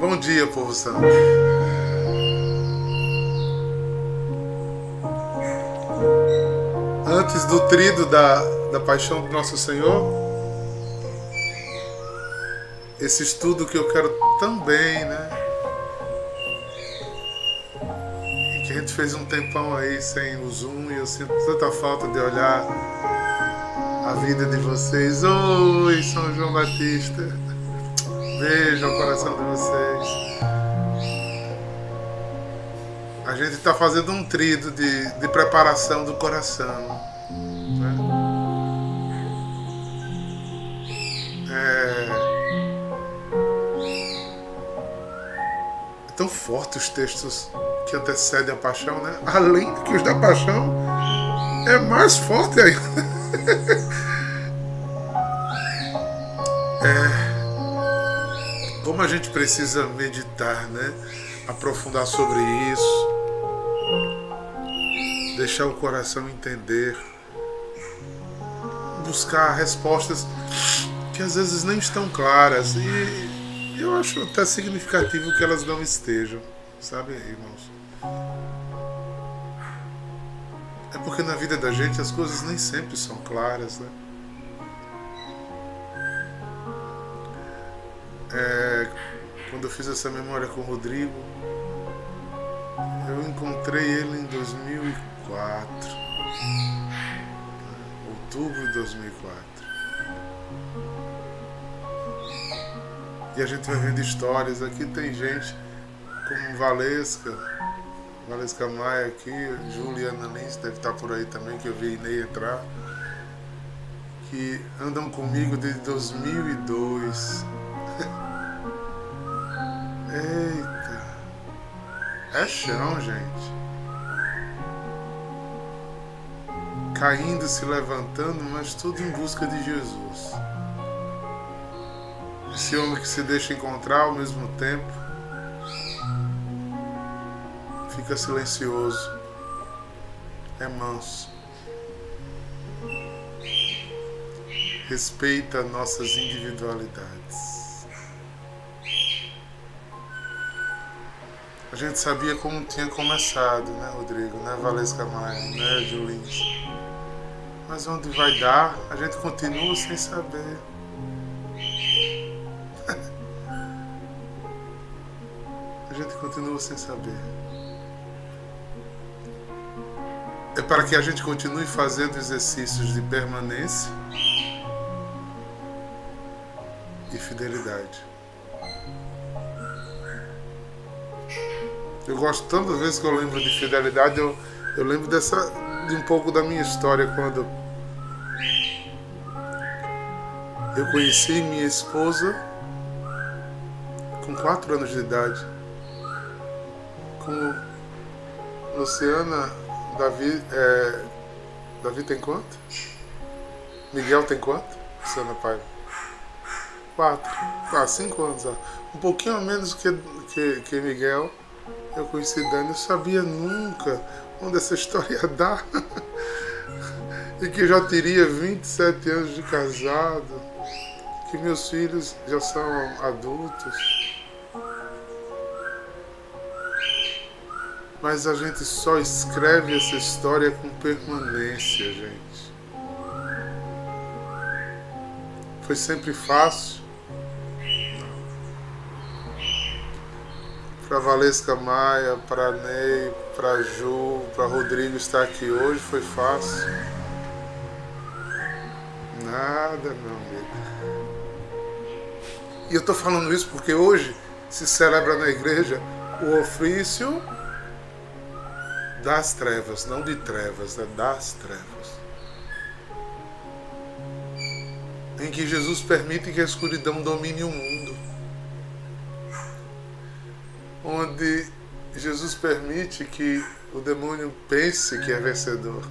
Bom dia, povo santo. Antes do trido da, da paixão do nosso Senhor, esse estudo que eu quero também, né? E que a gente fez um tempão aí sem o Zoom e eu sinto tanta falta de olhar a vida de vocês. Oi, São João Batista. Beijo no coração de vocês. A gente está fazendo um trido de, de preparação do coração. Né? É... é tão forte os textos que antecedem a paixão, né? Além que os da paixão, é mais forte ainda. A gente precisa meditar, né? Aprofundar sobre isso, deixar o coração entender, buscar respostas que às vezes nem estão claras e eu acho até significativo que elas não estejam, sabe, irmãos? É porque na vida da gente as coisas nem sempre são claras, né? É, quando eu fiz essa memória com o Rodrigo, eu encontrei ele em 2004, outubro de 2004. E a gente vai vendo histórias. Aqui tem gente como Valesca, Valesca Maia aqui, Juliana Lins deve estar por aí também, que eu vi Inei entrar, que andam comigo desde 2002. Eita. É chão, gente. Caindo, se levantando, mas tudo em busca de Jesus. Esse homem que se deixa encontrar ao mesmo tempo fica silencioso, é manso, respeita nossas individualidades. A gente sabia como tinha começado, né, Rodrigo, né, Valesca Maia, né, Julins. Mas onde vai dar, a gente continua sem saber. a gente continua sem saber. É para que a gente continue fazendo exercícios de permanência e fidelidade. Eu gosto tantas vezes que eu lembro de fidelidade, eu, eu lembro dessa de um pouco da minha história quando eu conheci minha esposa com quatro anos de idade. Com Luciana, Davi, é, Davi tem quanto? Miguel tem quanto? Luciana Pai. Quatro. Ah, cinco anos. Um pouquinho menos que, que, que Miguel eu conheci Dani, eu sabia nunca onde essa história ia dar. e que já teria 27 anos de casado, que meus filhos já são adultos. Mas a gente só escreve essa história com permanência, gente. Foi sempre fácil. Para Valesca Maia, para Ney, para Ju, para Rodrigo estar aqui hoje foi fácil. Nada, meu amigo. E eu estou falando isso porque hoje se celebra na igreja o ofício das trevas, não de trevas, é das trevas. Em que Jesus permite que a escuridão domine o mundo onde Jesus permite que o demônio pense que é vencedor.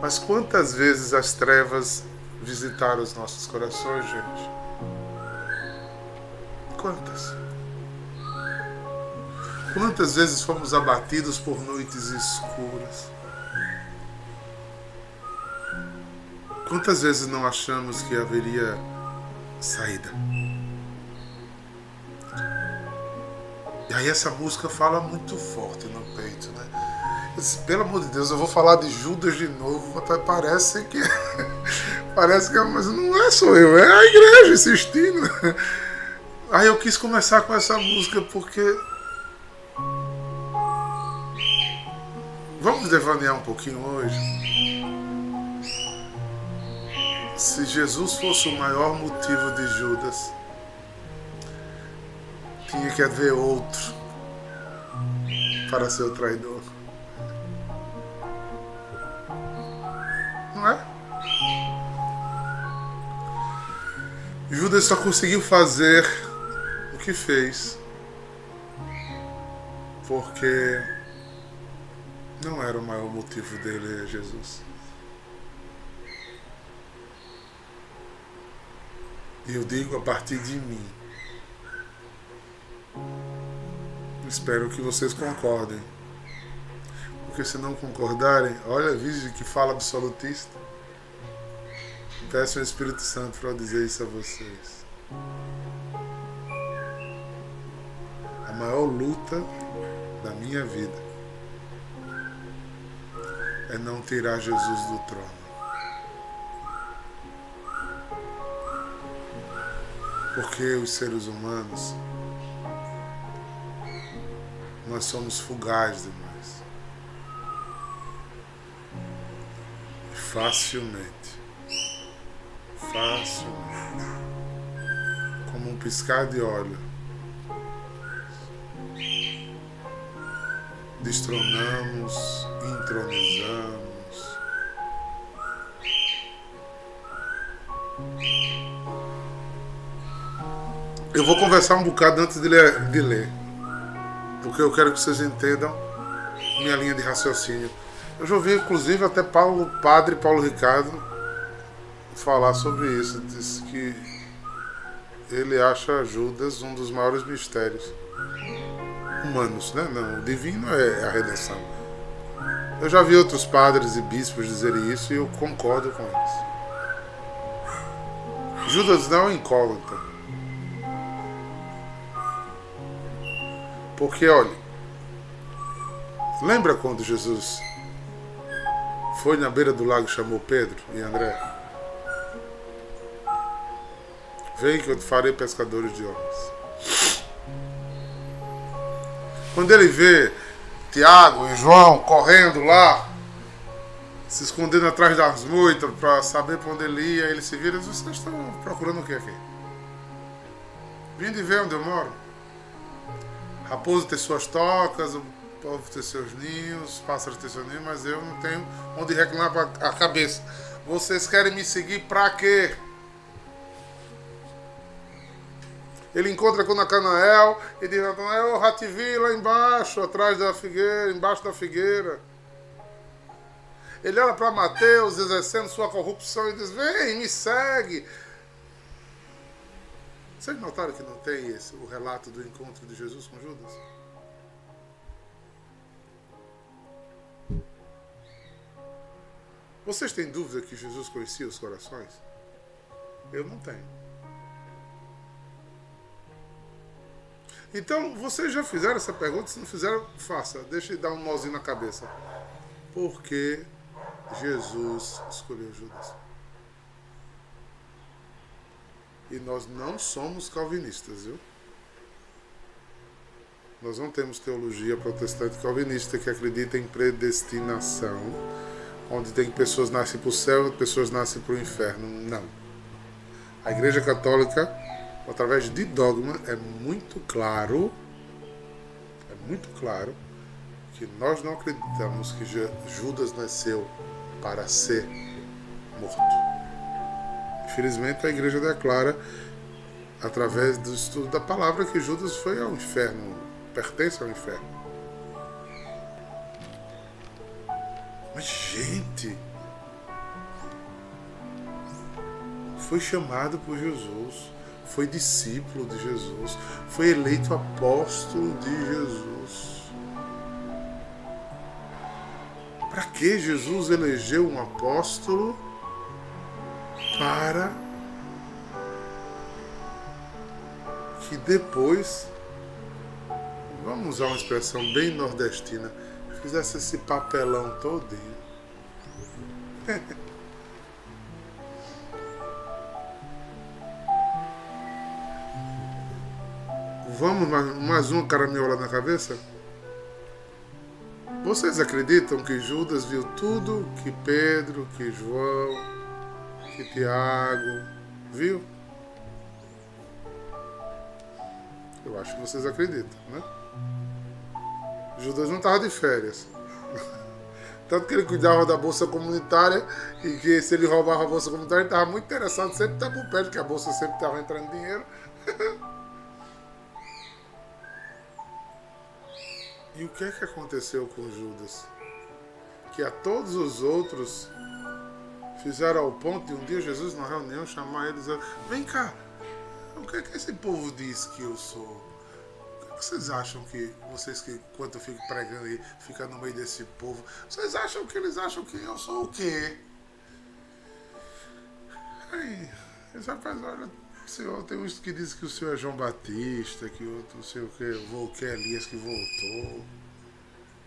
Mas quantas vezes as trevas visitaram os nossos corações, gente? Quantas? Quantas vezes fomos abatidos por noites escuras? Quantas vezes não achamos que haveria saída? Aí essa música fala muito forte no peito, né? Disse, Pelo amor de Deus, eu vou falar de Judas de novo. Parece que. parece que. Mas não é só eu, é a igreja insistindo. Aí eu quis começar com essa música porque. Vamos devanear um pouquinho hoje. Se Jesus fosse o maior motivo de Judas, tinha que haver outro para ser o traidor. Não é? Judas só conseguiu fazer o que fez porque não era o maior motivo dele Jesus. E eu digo a partir de mim. Espero que vocês concordem. Porque se não concordarem, olha a virgem que fala absolutista. Peço ao Espírito Santo para dizer isso a vocês. A maior luta da minha vida é não tirar Jesus do trono. Porque os seres humanos nós somos fugazes demais. Facilmente. Facilmente. Como um piscar de óleo. Destronamos, entronizamos. Eu vou conversar um bocado antes de ler. De ler porque eu quero que vocês entendam minha linha de raciocínio. Eu já ouvi, inclusive, até Paulo, padre Paulo Ricardo falar sobre isso. Disse que ele acha Judas um dos maiores mistérios humanos, né? Não, o divino é a redenção. Eu já vi outros padres e bispos dizerem isso e eu concordo com eles. Judas não é incógnita. Porque, olha, lembra quando Jesus foi na beira do lago e chamou Pedro e André? Vem que eu te farei pescadores de homens. Quando ele vê Tiago e João correndo lá, se escondendo atrás das moitas para saber para onde ele ia, ele se vira e diz: Vocês estão procurando o que aqui? Vim de ver onde eu moro. Raposo tem suas tocas, o povo tem seus ninhos, pássaros tem seus ninhos, mas eu não tenho onde reclinar a cabeça. Vocês querem me seguir para quê? Ele encontra com Natanael e diz: Natanael, eu já te vi lá embaixo, atrás da figueira, embaixo da figueira. Ele olha para Mateus exercendo sua corrupção e diz: Vem, me segue. Vocês notaram que não tem esse, o relato do encontro de Jesus com Judas? Vocês têm dúvida que Jesus conhecia os corações? Eu não tenho. Então, vocês já fizeram essa pergunta? Se não fizeram, faça. Deixa eu dar um nozinho na cabeça. Por que Jesus escolheu Judas? E nós não somos calvinistas, viu? Nós não temos teologia protestante calvinista que acredita em predestinação, onde tem pessoas nascem para o céu e pessoas nascem para o inferno. Não. A Igreja Católica, através de dogma, é muito claro, é muito claro, que nós não acreditamos que Judas nasceu para ser morto. Infelizmente, a igreja declara, através do estudo da palavra, que Judas foi ao inferno, pertence ao inferno. Mas, gente, foi chamado por Jesus, foi discípulo de Jesus, foi eleito apóstolo de Jesus. Para que Jesus elegeu um apóstolo? Para que depois vamos usar uma expressão bem nordestina, fizesse esse papelão todinho. Vamos mais, uma caraminhola na cabeça? Vocês acreditam que Judas viu tudo que Pedro, que João, que Tiago viu? Eu acho que vocês acreditam, né? Judas não estava de férias. Tanto que ele cuidava da bolsa comunitária e que se ele roubava a bolsa comunitária, ele estava muito interessado sempre estar por perto, que a bolsa sempre estava entrando dinheiro. e o que é que aconteceu com Judas? Que a todos os outros fizeram ao ponto de um dia Jesus na reunião chamar eles e vem cá, o que é que esse povo diz que eu sou? O que vocês acham que, vocês que, enquanto eu fico pregando aí, fica no meio desse povo, vocês acham que eles acham que eu sou o quê? Aí, eles rapaz, olha, senhor, tem uns que dizem que o senhor é João Batista, que outro, não sei o que, o que é Elias que voltou.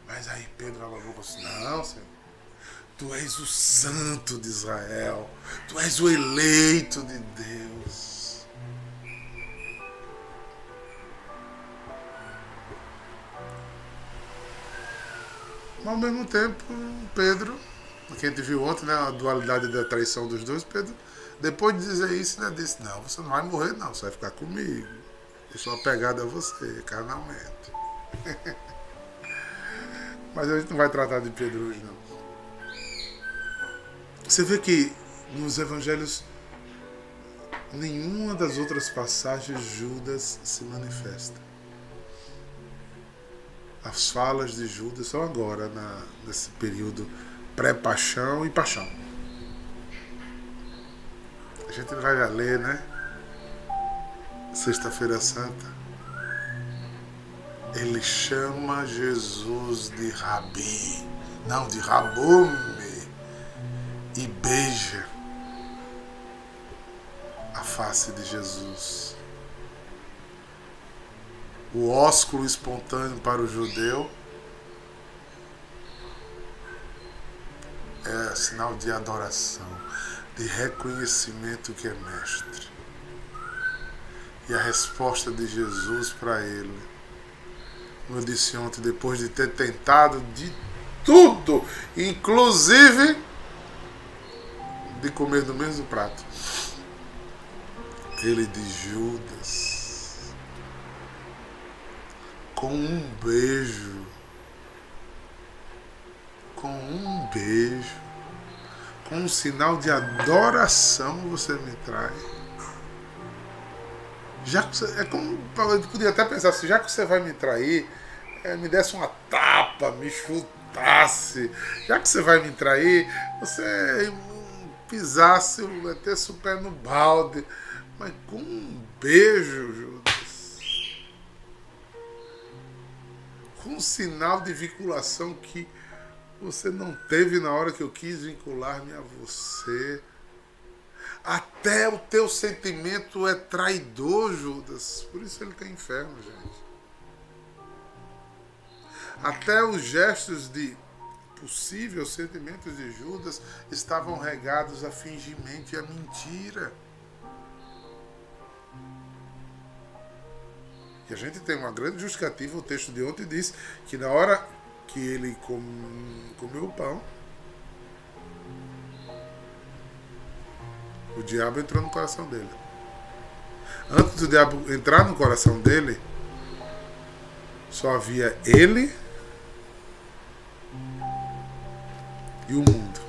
Mas aí Pedro alagou assim, não, senhor. Tu és o santo de Israel. Tu és o eleito de Deus. Mas ao mesmo tempo, Pedro, que a gente viu ontem, né, a dualidade da traição dos dois, Pedro, depois de dizer isso, né, disse, não, você não vai morrer não, você vai ficar comigo. Eu sou apegado a você, carnalmente. Mas a gente não vai tratar de Pedro hoje não. Você vê que nos evangelhos nenhuma das outras passagens Judas se manifesta as falas de Judas são agora, na, nesse período pré-paixão e paixão. A gente vai ler, né? Sexta-feira Santa. Ele chama Jesus de Rabi, não de Rabume, e beija a face de Jesus o ósculo espontâneo para o judeu é sinal de adoração, de reconhecimento que é mestre. E a resposta de Jesus para ele, como eu disse ontem, depois de ter tentado de tudo, inclusive de comer do mesmo prato, ele diz: Judas com um beijo. Com um beijo. Com um sinal de adoração você me traz. Já que você, é como eu podia até pensar assim, já que você vai me trair, é, me desse uma tapa, me chutasse. Já que você vai me trair, você pisasse, metesse o pé no balde. Mas com um beijo, Judas. um sinal de vinculação que você não teve na hora que eu quis vincular-me a você. Até o teu sentimento é traidor, Judas. Por isso ele tem inferno, gente. Até os gestos de possíveis sentimentos de Judas estavam regados a fingimento e a mentira. E a gente tem uma grande justificativa, o texto de ontem diz que na hora que ele com, comeu o pão, o diabo entrou no coração dele. Antes do diabo entrar no coração dele, só havia ele e o mundo.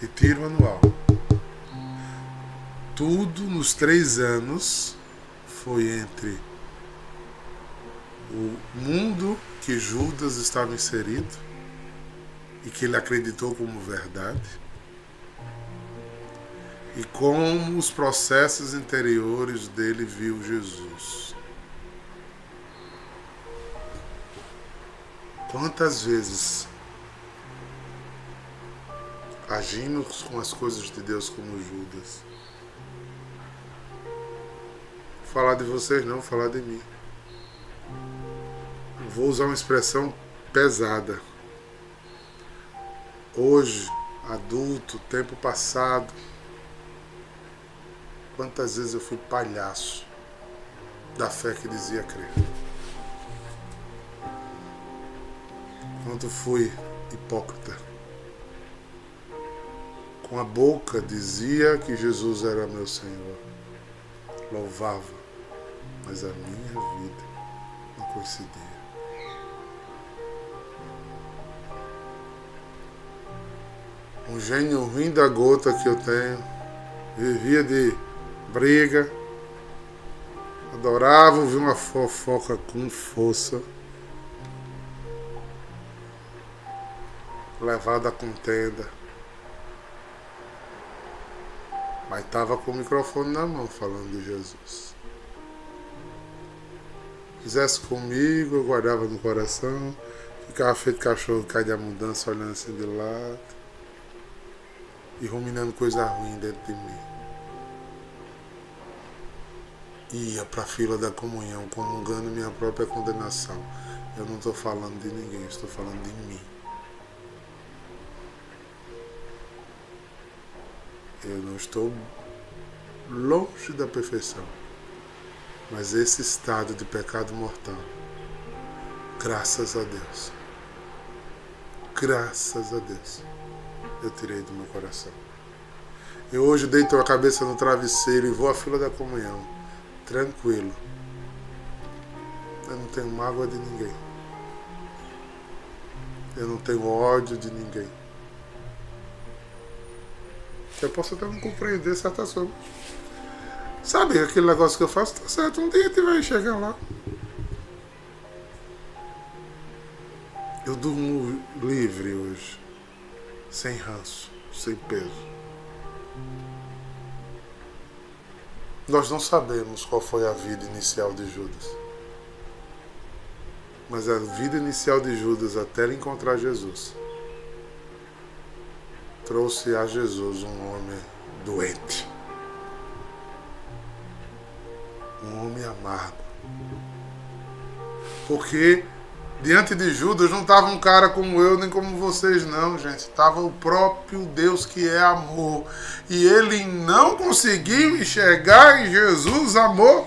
Retiro anual. Tudo nos três anos foi entre o mundo que Judas estava inserido e que ele acreditou como verdade e como os processos interiores dele viu Jesus. Quantas vezes agimos com as coisas de Deus como Judas? falar de vocês não, falar de mim. vou usar uma expressão pesada. Hoje, adulto, tempo passado, quantas vezes eu fui palhaço da fé que dizia crer. Quanto fui hipócrita. Com a boca dizia que Jesus era meu Senhor. Louvava, mas a minha vida não coincidia. Um gênio ruim da gota que eu tenho. Vivia de briga. Adorava ouvir uma fofoca com força. Levada à contenda. Estava com o microfone na mão falando de Jesus. Fizesse comigo, eu guardava no coração. Ficava feito cachorro cai de mudança olhando assim de lado. E ruminando coisa ruim dentro de mim. Ia para a fila da comunhão, comungando minha própria condenação. Eu não estou falando de ninguém, estou falando de mim. Eu não estou longe da perfeição. Mas esse estado de pecado mortal, graças a Deus, graças a Deus, eu tirei do meu coração. Eu hoje deito a cabeça no travesseiro e vou à fila da comunhão, tranquilo. Eu não tenho mágoa de ninguém. Eu não tenho ódio de ninguém. Eu posso até não compreender certas coisas. Sabe aquele negócio que eu faço? Tá certo, um dia gente vai chegar lá. Eu durmo livre hoje. Sem ranço, sem peso. Nós não sabemos qual foi a vida inicial de Judas. Mas a vida inicial de Judas até ele encontrar Jesus trouxe a Jesus um homem doente, um homem amargo. Porque diante de Judas não estava um cara como eu nem como vocês, não, gente. Estava o próprio Deus que é amor. E ele não conseguiu enxergar em Jesus amor.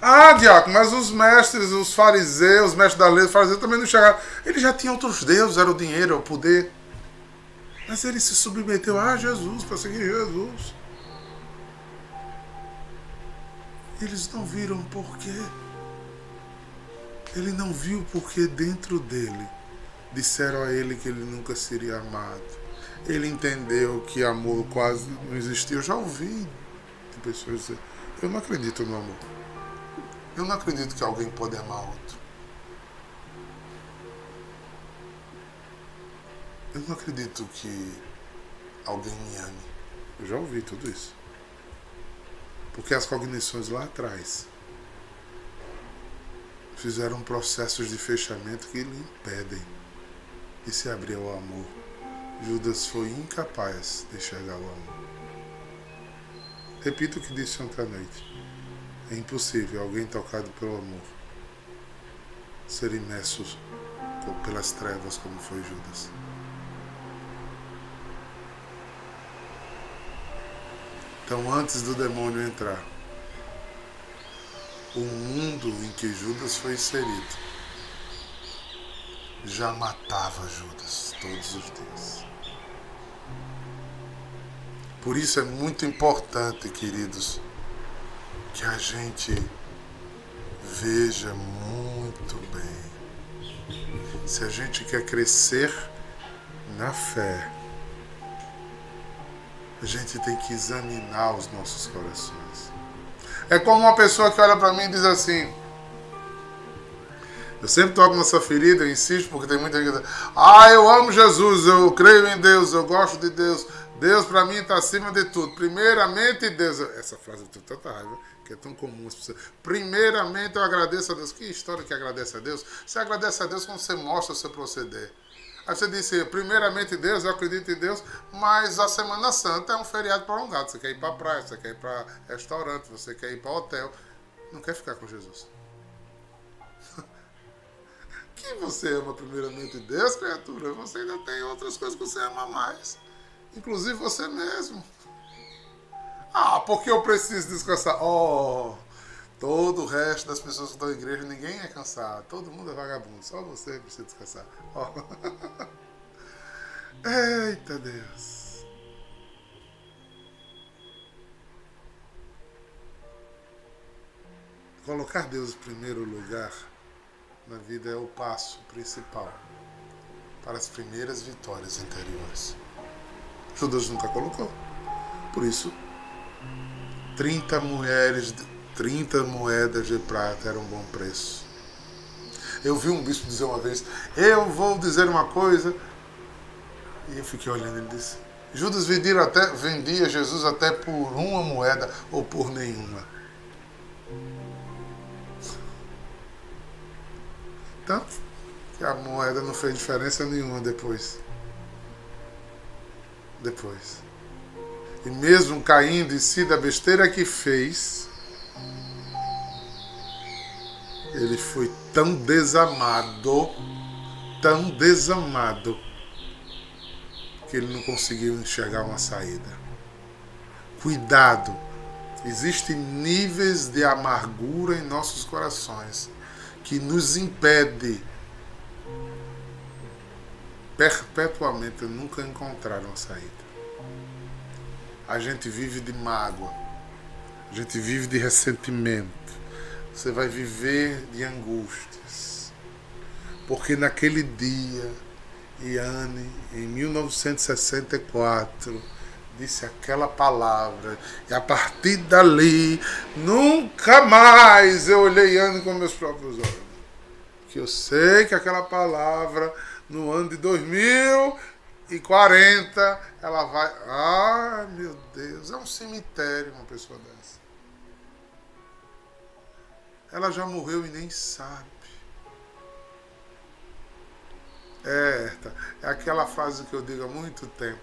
Ah, Diácono, mas os mestres, os fariseus, os mestres da lei, os fariseus também não enxergaram. Ele já tinha outros deuses, era o dinheiro, era o poder. Mas ele se submeteu a Jesus para seguir Jesus. Eles não viram porquê. Ele não viu porque dentro dele disseram a ele que ele nunca seria amado. Ele entendeu que amor quase não existia. Eu já ouvi pessoas dizer: Eu não acredito no amor. Eu não acredito que alguém pode amar outro. Eu não acredito que alguém me ame. Eu já ouvi tudo isso. Porque as cognições lá atrás fizeram processos de fechamento que lhe impedem de se abrir ao amor. Judas foi incapaz de enxergar o amor. Repito o que disse ontem à noite. É impossível alguém tocado pelo amor ser imerso pelas trevas como foi Judas. Então, antes do demônio entrar, o mundo em que Judas foi inserido já matava Judas todos os dias. Por isso é muito importante, queridos, que a gente veja muito bem. Se a gente quer crescer na fé, a gente tem que examinar os nossos corações. É como uma pessoa que olha para mim e diz assim: eu sempre toco nessa ferida, eu insisto, porque tem muita gente que ah, eu amo Jesus, eu creio em Deus, eu gosto de Deus, Deus para mim está acima de tudo. Primeiramente Deus. Essa frase eu tenho tanta raiva, que é tão comum. Primeiramente eu agradeço a Deus. Que história que agradece a Deus? Você agradece a Deus quando você mostra o seu proceder. Aí você disse, primeiramente Deus, eu acredito em Deus, mas a Semana Santa é um feriado prolongado. Você quer ir para praia, você quer ir para restaurante, você quer ir para hotel. Não quer ficar com Jesus. que você ama primeiramente Deus, criatura, você ainda tem outras coisas que você ama mais. Inclusive você mesmo. Ah, porque eu preciso descansar. Oh, todo o resto das pessoas que estão na igreja, ninguém é cansado. Todo mundo é vagabundo. Só você precisa descansar. Oh. Eita Deus. Colocar Deus em primeiro lugar na vida é o passo principal para as primeiras vitórias interiores. Judas nunca colocou. Por isso, 30 mulheres, 30 moedas de prata era um bom preço. Eu vi um bispo dizer uma vez: Eu vou dizer uma coisa. E eu fiquei olhando ele disse: Judas vendia, até, vendia Jesus até por uma moeda ou por nenhuma. Tanto que a moeda não fez diferença nenhuma depois. Depois. E mesmo caindo em si da besteira que fez, ele foi tão desamado, tão desamado, que ele não conseguiu enxergar uma saída. Cuidado! Existem níveis de amargura em nossos corações que nos impede perpetuamente nunca encontrar uma saída. A gente vive de mágoa, a gente vive de ressentimento, você vai viver de angústias. Porque naquele dia, Iane, em 1964, disse aquela palavra. E a partir dali, nunca mais eu olhei Anne com meus próprios olhos. Que eu sei que aquela palavra, no ano de 2040, ela vai. Ai, meu Deus, é um cemitério uma pessoa dessa. Ela já morreu e nem sabe. É, é aquela frase que eu digo há muito tempo.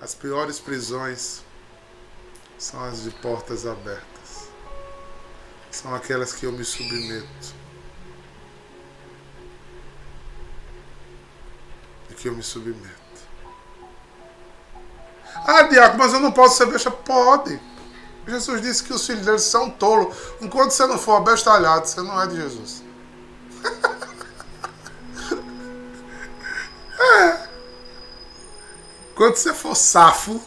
As piores prisões são as de portas abertas. São aquelas que eu me submeto. E que eu me submeto. Ah, Diaco, mas eu não posso ser besta. Pode. Jesus disse que os filhos deles são tolos. Enquanto você não for abestalhado, você não é de Jesus. Quando você for safo,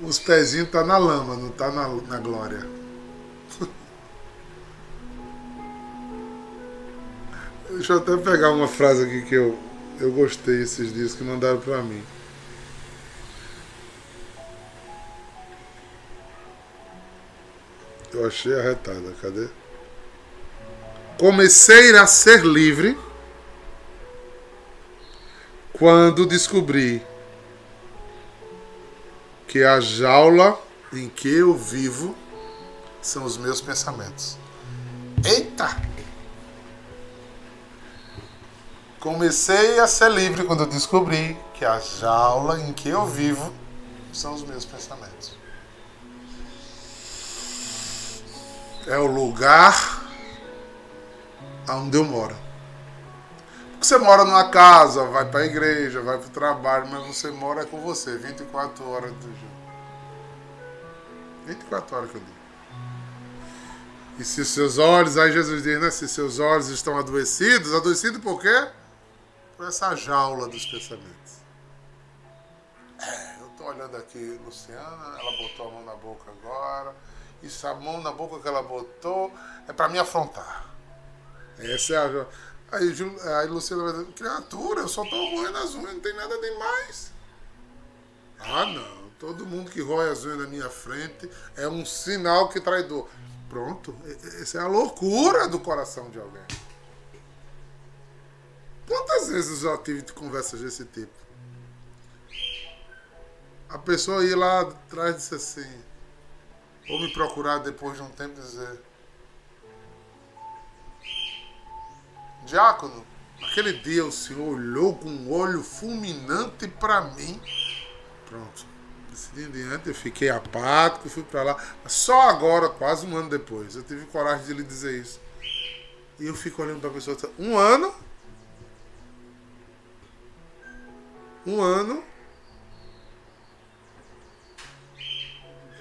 os pezinhos tá na lama, não tá na, na glória. Deixa eu até pegar uma frase aqui que eu, eu gostei esses dias que mandaram para mim. Eu achei arretada, cadê? Comecei a ser livre quando descobri que a jaula em que eu vivo são os meus pensamentos. Eita! Comecei a ser livre quando descobri que a jaula em que eu vivo são os meus pensamentos. É o lugar onde eu moro. Porque você mora numa casa, vai para a igreja, vai para o trabalho, mas você mora com você 24 horas do dia. 24 horas que eu digo. E se seus olhos, aí Jesus diz, né? Se seus olhos estão adoecidos, adoecidos por quê? Por essa jaula dos pensamentos. É, eu estou olhando aqui, Luciana, ela botou a mão na boca agora. Isso, a mão na boca que ela botou é para me afrontar. Essa é a Aí, aí Luciana vai dizer, criatura, eu só tô roendo as unhas, não tem nada demais. Ah, não. Todo mundo que rói as unhas na minha frente é um sinal que traidor. Pronto. Essa é a loucura do coração de alguém. Quantas vezes eu já tive conversas desse tipo? A pessoa ia lá atrás e disse assim, ou me procurar depois de um tempo e dizer, Diácono, naquele dia o Senhor olhou com um olho fulminante para mim. Pronto. Desse dia em diante eu fiquei apático, fui para lá. Só agora, quase um ano depois, eu tive coragem de lhe dizer isso. E eu fico olhando para a pessoa, um ano? Um ano?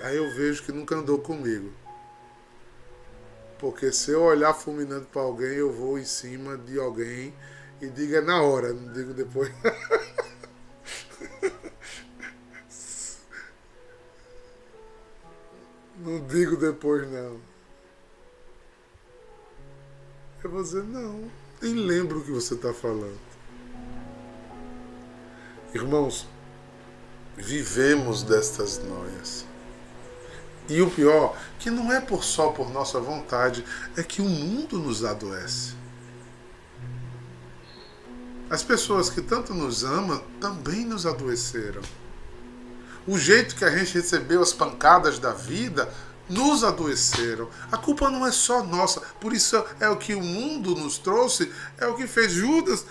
Aí eu vejo que nunca andou comigo. Porque se eu olhar fulminando para alguém, eu vou em cima de alguém e diga na hora, não digo depois. não digo depois não. Eu vou dizer, não, nem lembro o que você está falando. Irmãos, vivemos destas noias. E o pior, que não é por só por nossa vontade, é que o mundo nos adoece. As pessoas que tanto nos amam também nos adoeceram. O jeito que a gente recebeu as pancadas da vida nos adoeceram. A culpa não é só nossa, por isso é o que o mundo nos trouxe, é o que fez Judas.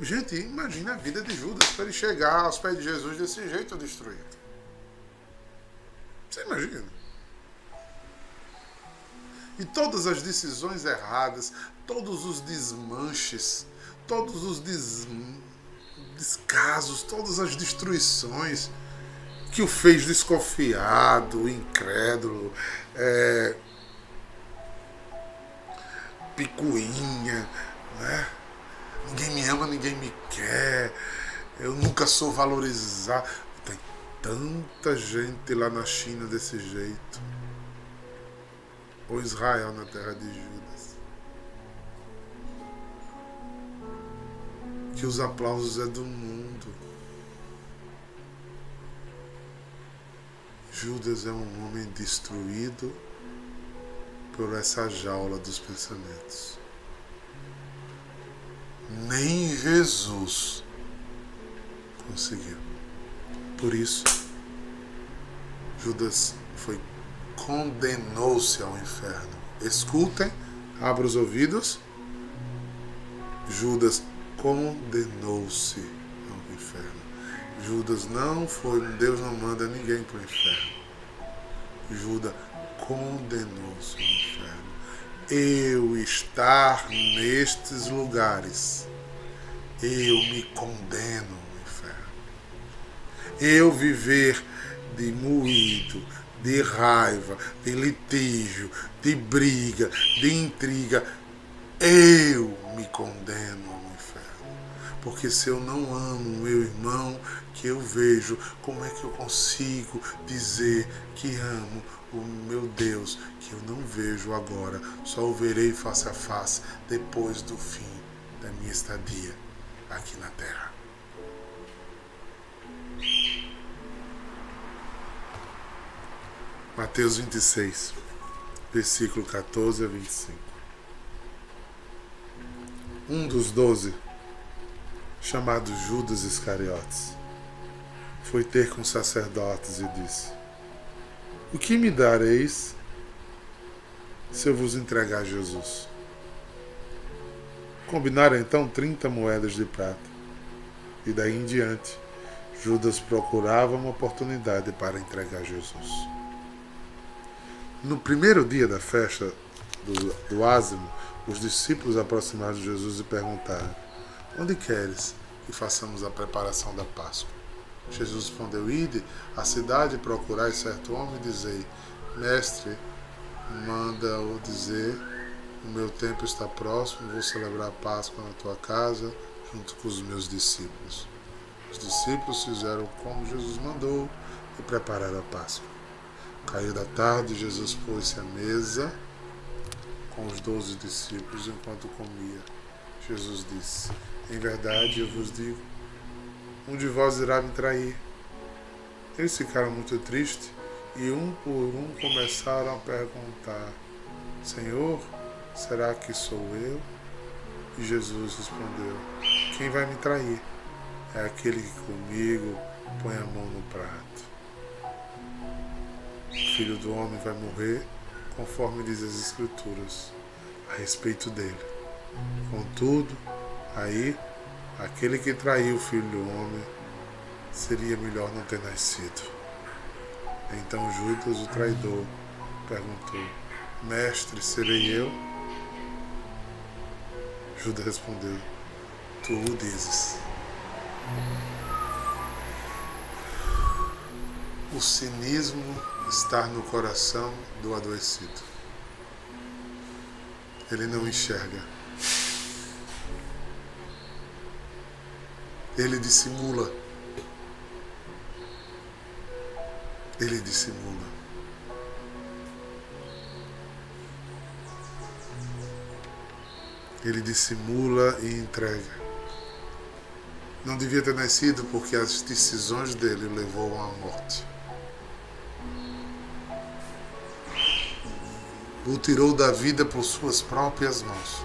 Gente, imagina a vida de Judas para ele chegar aos pés de Jesus desse jeito destruído. Você imagina? E todas as decisões erradas, todos os desmanches, todos os des... descasos, todas as destruições que o fez desconfiado, incrédulo, é... picuinha, né? Ninguém me ama, ninguém me quer, eu nunca sou valorizado tanta gente lá na China desse jeito. Ou Israel na terra de Judas. Que os aplausos é do mundo. Judas é um homem destruído por essa jaula dos pensamentos. Nem Jesus conseguiu. Por isso, Judas foi condenou-se ao inferno. Escutem, abra os ouvidos. Judas condenou-se ao inferno. Judas não foi, Deus não manda ninguém para o inferno. Judas condenou-se ao inferno. Eu estar nestes lugares, eu me condeno eu viver de moído, de raiva, de litígio, de briga, de intriga, eu me condeno ao inferno. Porque se eu não amo meu irmão que eu vejo, como é que eu consigo dizer que amo o meu Deus que eu não vejo agora, só o verei face a face depois do fim da minha estadia aqui na terra? Mateus 26, versículo 14 a 25. Um dos doze, chamado Judas Iscariotes, foi ter com os sacerdotes e disse: O que me dareis se eu vos entregar Jesus? Combinaram então trinta moedas de prata, e daí em diante Judas procurava uma oportunidade para entregar Jesus. No primeiro dia da festa do, do ázimo, os discípulos aproximaram de Jesus e perguntaram: Onde queres que façamos a preparação da Páscoa? Jesus respondeu: Ide à cidade procurai certo homem e dizei: Mestre, manda-o dizer: O meu tempo está próximo, vou celebrar a Páscoa na tua casa, junto com os meus discípulos. Os discípulos fizeram como Jesus mandou e prepararam a Páscoa. Caiu da tarde, Jesus pôs-se à mesa com os doze discípulos enquanto comia. Jesus disse: Em verdade eu vos digo, um de vós irá me trair. Eles ficaram muito tristes e um por um começaram a perguntar: Senhor, será que sou eu? E Jesus respondeu: Quem vai me trair? É aquele que comigo põe a mão no prato. O filho do homem vai morrer, conforme diz as Escrituras, a respeito dele. Contudo, aí, aquele que traiu o filho do homem, seria melhor não ter nascido. Então Judas, o traidor, perguntou: Mestre, serei eu? Judas respondeu: Tu o dizes. O cinismo está no coração do adoecido. Ele não enxerga. Ele dissimula. Ele dissimula. Ele dissimula e entrega. Não devia ter nascido porque as decisões dele levou à morte. O tirou da vida por suas próprias mãos.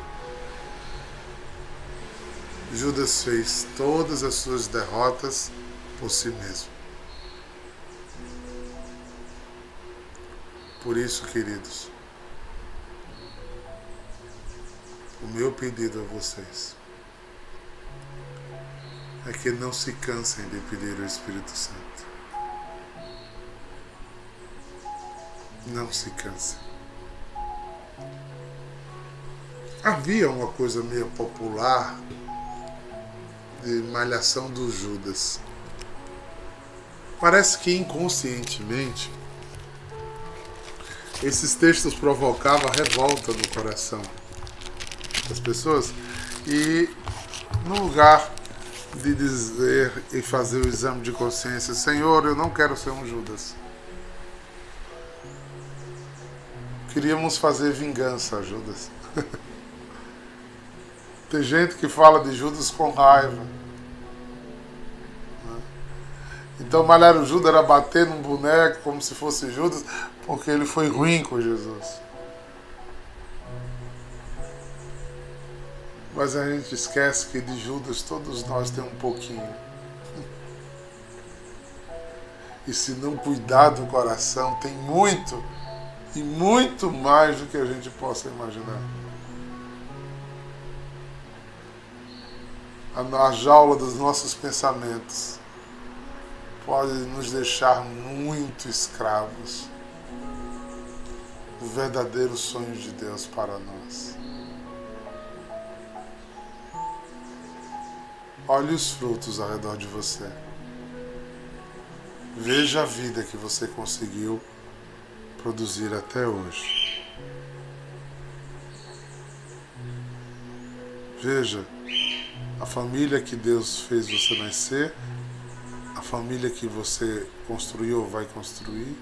Judas fez todas as suas derrotas por si mesmo. Por isso, queridos, o meu pedido a vocês é que não se cansem de pedir o Espírito Santo. Não se cansem. Havia uma coisa meio popular de malhação do Judas. Parece que inconscientemente esses textos provocavam revolta no coração das pessoas e no lugar de dizer e fazer o exame de consciência, Senhor, eu não quero ser um Judas. Queríamos fazer vingança, Judas. Tem gente que fala de Judas com raiva. Então malhar o Judas era bater num boneco como se fosse Judas, porque ele foi ruim com Jesus. Mas a gente esquece que de Judas todos nós temos um pouquinho. E se não cuidar do coração, tem muito e muito mais do que a gente possa imaginar. A jaula dos nossos pensamentos pode nos deixar muito escravos do verdadeiro sonho de Deus para nós. Olhe os frutos ao redor de você. Veja a vida que você conseguiu produzir até hoje. Veja a família que Deus fez você nascer, a família que você construiu ou vai construir.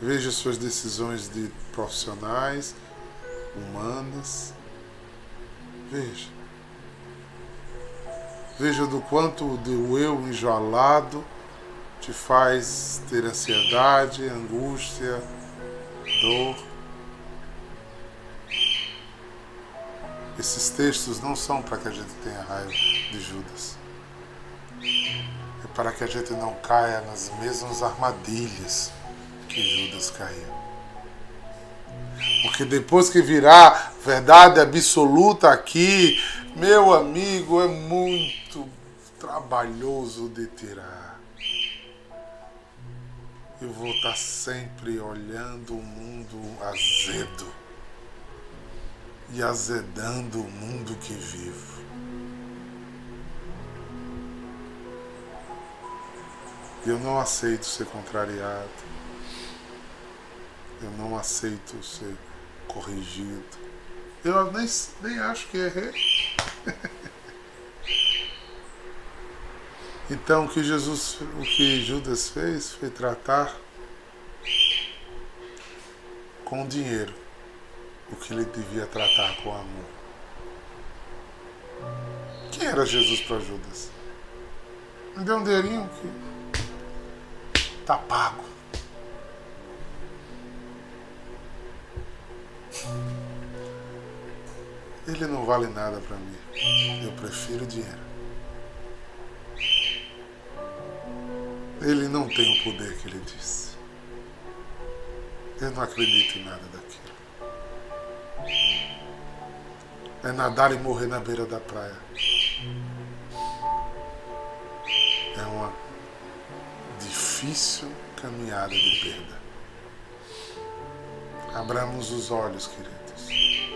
Veja suas decisões de profissionais, humanas. Veja. Veja do quanto o eu enjoalado te faz ter ansiedade, angústia, dor. Esses textos não são para que a gente tenha raiva de Judas. É para que a gente não caia nas mesmas armadilhas que Judas caiu. Porque depois que virá verdade absoluta aqui, meu amigo, é muito trabalhoso de tirar. Eu vou estar sempre olhando o mundo azedo e azedando o mundo que vivo. Eu não aceito ser contrariado. Eu não aceito ser corrigido. Eu nem, nem acho que errei. então o que Jesus, o que Judas fez foi tratar com dinheiro o que ele devia tratar com amor. Quem era Jesus para Judas? Me deu um dinheirinho que tá pago. Ele não vale nada para mim. Eu prefiro dinheiro. Ele não tem o poder que ele disse. Eu não acredito em nada daquilo. É nadar e morrer na beira da praia. É uma difícil caminhada de perda. Abramos os olhos, queridos.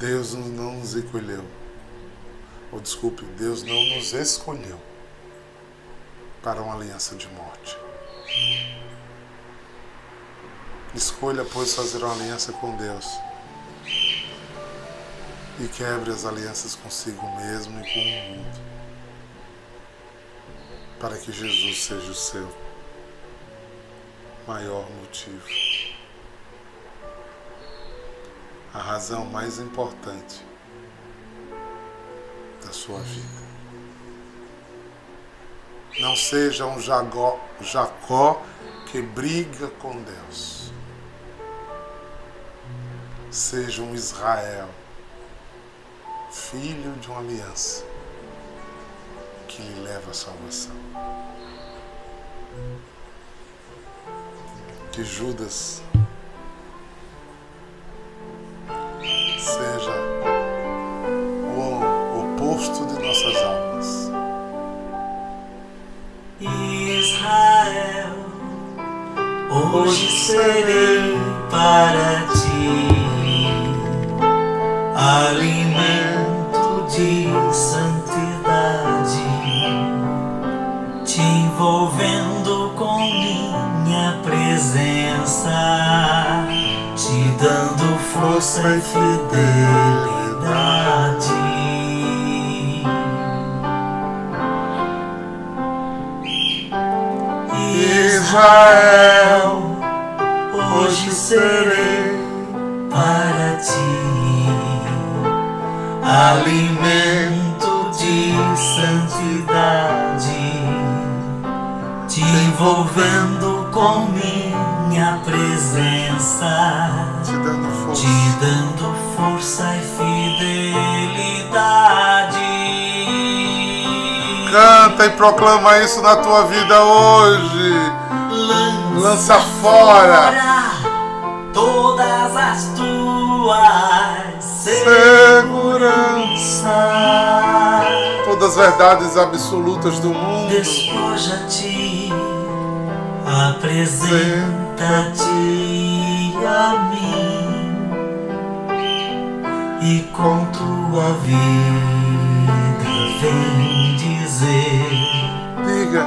Deus não nos escolheu. Ou desculpe, Deus não nos escolheu para uma aliança de morte. Escolha, pois, fazer uma aliança com Deus e quebre as alianças consigo mesmo e com o mundo, para que Jesus seja o seu maior motivo. A razão mais importante da sua vida. Não seja um Jacó, que briga com Deus. Seja um Israel, filho de uma aliança, que lhe leva à salvação. Que Judas seja o oposto de nossas almas. Israel, hoje serei para ti alimento força e fidelidade. Israel, hoje serei para ti alimento de santidade, te envolvendo com minha presença, dando força. te dando força e fidelidade. Canta e proclama isso na tua vida hoje. Lança fora todas as tuas segurança. seguranças. Todas as verdades absolutas do mundo. Despoja-te, apresenta-te a mim e com tua vida vem dizer: Diga,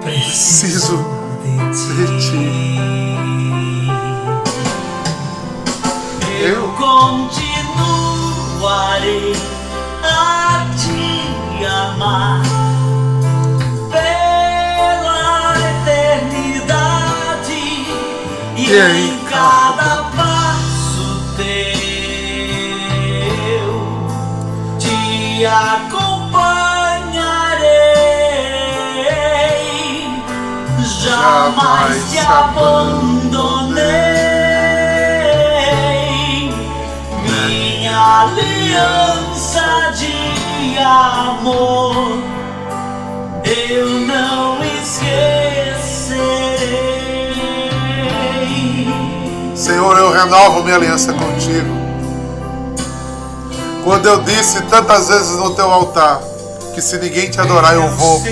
Preciso de ti. Eu continuarei a te amar pela eternidade. E, em cada Jamais te abandonei. Minha aliança de amor eu não esquecerei. Senhor, eu renovo minha aliança contigo. Quando eu disse tantas vezes no teu altar que se ninguém te adorar eu vou,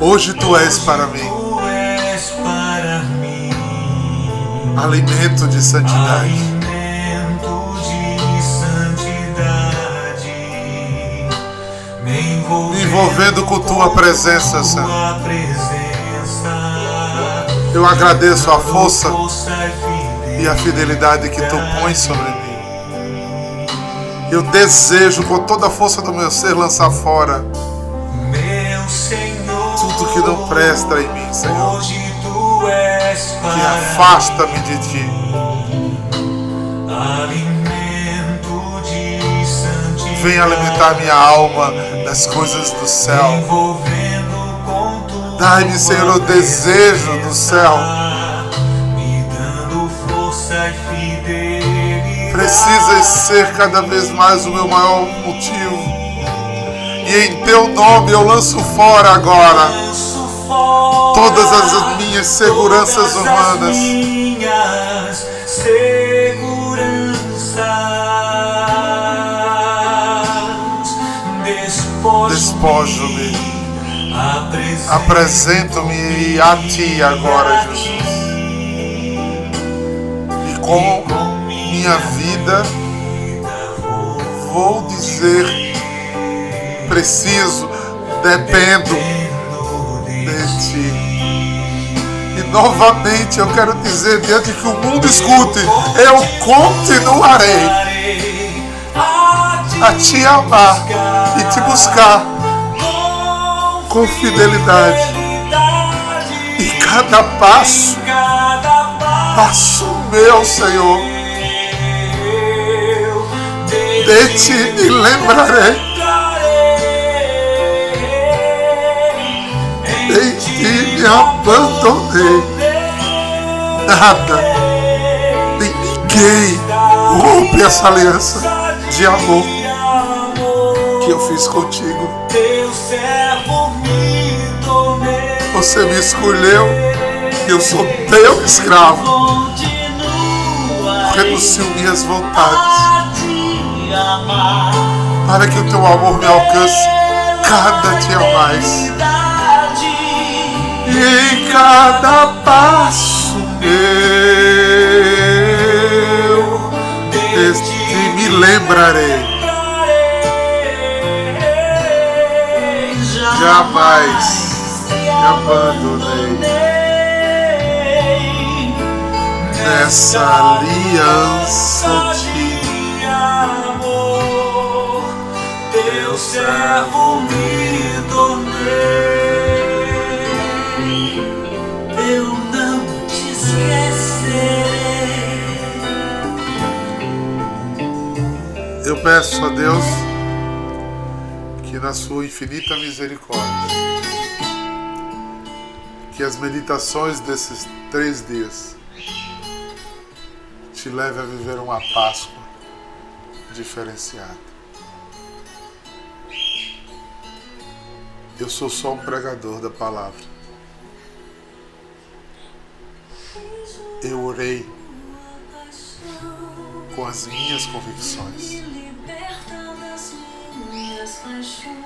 hoje tu és para mim alimento de santidade. Alimento de santidade, me envolvendo, com tua presença, Senhor. Eu agradeço a força e e a fidelidade que tu pões sobre mim. Eu desejo com toda a força do meu ser lançar fora meu Senhor, tudo que não presta em mim, Senhor. Hoje tu és Que afasta-me de ti. Vem alimentar minha alma das coisas do céu. Dai-me, Senhor, o desejo do céu. Precisas ser cada vez mais o meu maior motivo. E em teu nome eu lanço fora agora todas as minhas seguranças humanas. minhas seguranças. Despojo-me. Apresento Apresento-me a ti agora, Jesus. E com minha vida, vou dizer, preciso, dependo de ti. E novamente eu quero dizer, diante que o mundo escute, eu continuarei a te amar e te buscar com fidelidade. E cada passo, passo meu, Senhor, de ti me lembrarei. Ti me abandonei. Nada, nem ninguém rompe essa aliança de amor que eu fiz contigo. Você me escolheu e eu sou teu escravo. Renuncio minhas vontades para que o teu amor me alcance cada dia mais. Em cada passo meu, este me lembrarei. Jamais me abandonei nessa aliança de amor, teu servo me peço a Deus que na sua infinita misericórdia, que as meditações desses três dias te leve a viver uma Páscoa diferenciada. Eu sou só um pregador da palavra. Eu orei com as minhas convicções.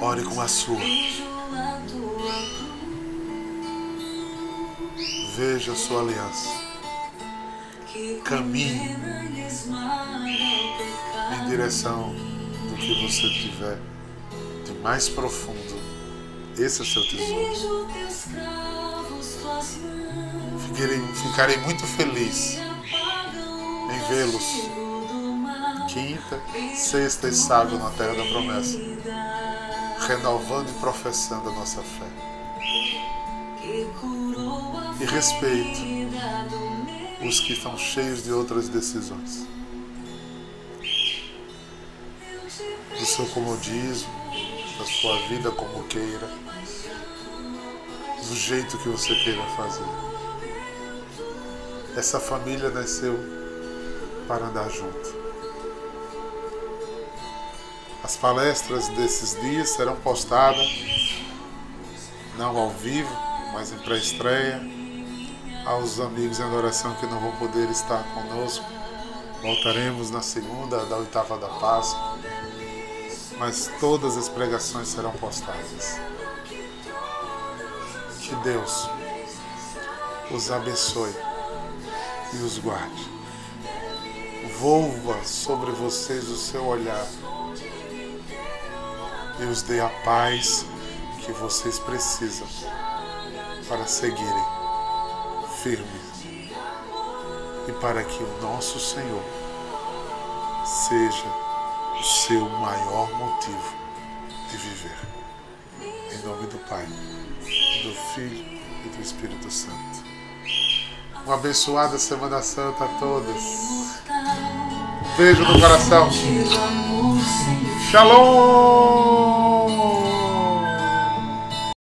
Ore com a sua. Veja a sua aliança. Caminhe em direção do que você tiver de mais profundo. Esse é o seu tesouro. Ficarei, ficarei muito feliz em vê-los quinta, sexta e sábado na Terra da Promessa, renovando e professando a nossa fé. E respeito os que estão cheios de outras decisões. Do seu comodismo, da sua vida como queira, do jeito que você queira fazer. Essa família nasceu para andar junto. As palestras desses dias serão postadas, não ao vivo, mas em pré-estreia. Aos amigos em adoração que não vão poder estar conosco, voltaremos na segunda da oitava da Páscoa, mas todas as pregações serão postadas. Que Deus os abençoe e os guarde. Volva sobre vocês o seu olhar e os dê a paz que vocês precisam para seguirem firmes e para que o nosso Senhor seja o seu maior motivo de viver. Em nome do Pai, do Filho e do Espírito Santo. Uma abençoada Semana Santa a todos. Beijo no coração. Shalom!